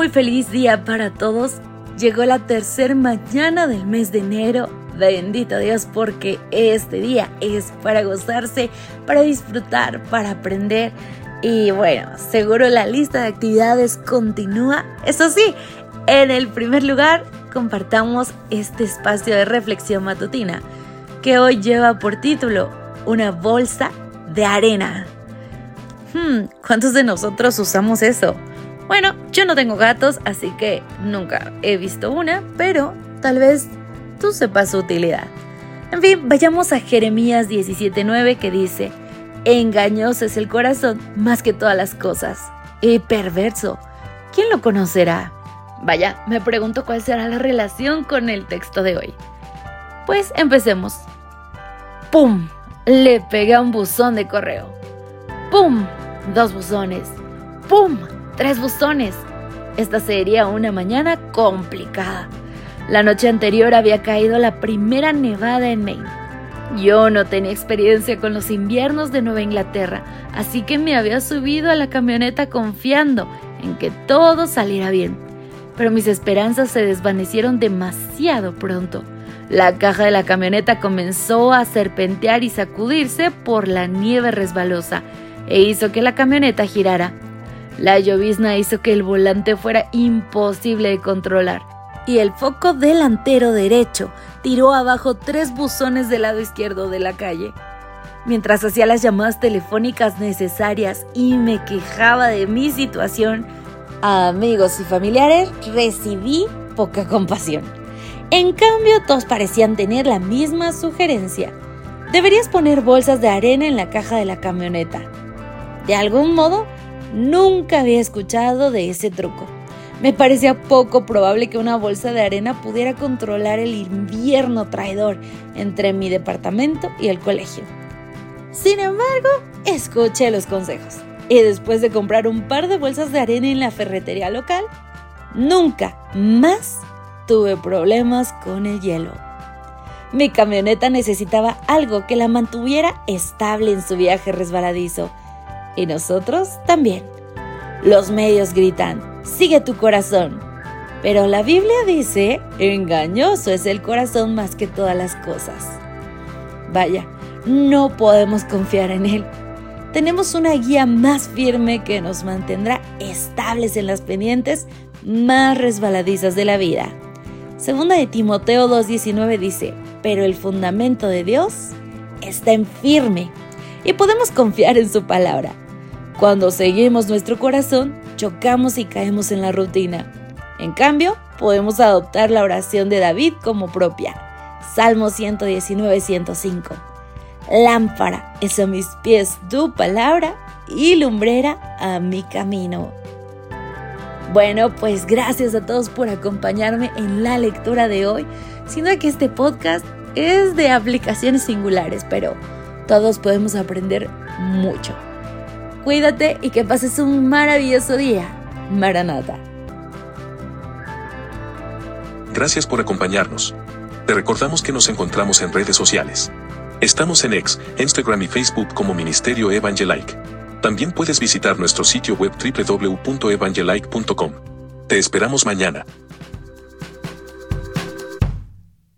muy feliz día para todos. Llegó la tercera mañana del mes de enero. Bendito Dios porque este día es para gozarse, para disfrutar, para aprender. Y bueno, seguro la lista de actividades continúa. Eso sí, en el primer lugar, compartamos este espacio de reflexión matutina que hoy lleva por título Una bolsa de arena. Hmm, ¿cuántos de nosotros usamos eso? Bueno, yo no tengo gatos, así que nunca he visto una, pero tal vez tú sepas su utilidad. En fin, vayamos a Jeremías 17:9 que dice, engañoso es el corazón más que todas las cosas, y perverso. ¿Quién lo conocerá? Vaya, me pregunto cuál será la relación con el texto de hoy. Pues empecemos. ¡Pum! Le pega un buzón de correo. ¡Pum! Dos buzones. ¡Pum! Tres buzones. Esta sería una mañana complicada. La noche anterior había caído la primera nevada en Maine. Yo no tenía experiencia con los inviernos de Nueva Inglaterra, así que me había subido a la camioneta confiando en que todo saliera bien. Pero mis esperanzas se desvanecieron demasiado pronto. La caja de la camioneta comenzó a serpentear y sacudirse por la nieve resbalosa e hizo que la camioneta girara. La llovizna hizo que el volante fuera imposible de controlar y el foco delantero derecho tiró abajo tres buzones del lado izquierdo de la calle. Mientras hacía las llamadas telefónicas necesarias y me quejaba de mi situación, a amigos y familiares recibí poca compasión. En cambio, todos parecían tener la misma sugerencia. Deberías poner bolsas de arena en la caja de la camioneta. De algún modo, Nunca había escuchado de ese truco. Me parecía poco probable que una bolsa de arena pudiera controlar el invierno traidor entre mi departamento y el colegio. Sin embargo, escuché los consejos y después de comprar un par de bolsas de arena en la ferretería local, nunca más tuve problemas con el hielo. Mi camioneta necesitaba algo que la mantuviera estable en su viaje resbaladizo y nosotros también. Los medios gritan, sigue tu corazón. Pero la Biblia dice, engañoso es el corazón más que todas las cosas. Vaya, no podemos confiar en él. Tenemos una guía más firme que nos mantendrá estables en las pendientes más resbaladizas de la vida. Segunda de Timoteo 2.19 dice, pero el fundamento de Dios está en firme y podemos confiar en su palabra. Cuando seguimos nuestro corazón, chocamos y caemos en la rutina. En cambio, podemos adoptar la oración de David como propia. Salmo 119-105. Lámpara es a mis pies tu palabra y lumbrera a mi camino. Bueno, pues gracias a todos por acompañarme en la lectura de hoy, siendo que este podcast es de aplicaciones singulares, pero todos podemos aprender mucho. Cuídate y que pases un maravilloso día. Maranata. Gracias por acompañarnos. Te recordamos que nos encontramos en redes sociales. Estamos en X, Instagram y Facebook como Ministerio Evangelike. También puedes visitar nuestro sitio web www.evangelike.com. Te esperamos mañana.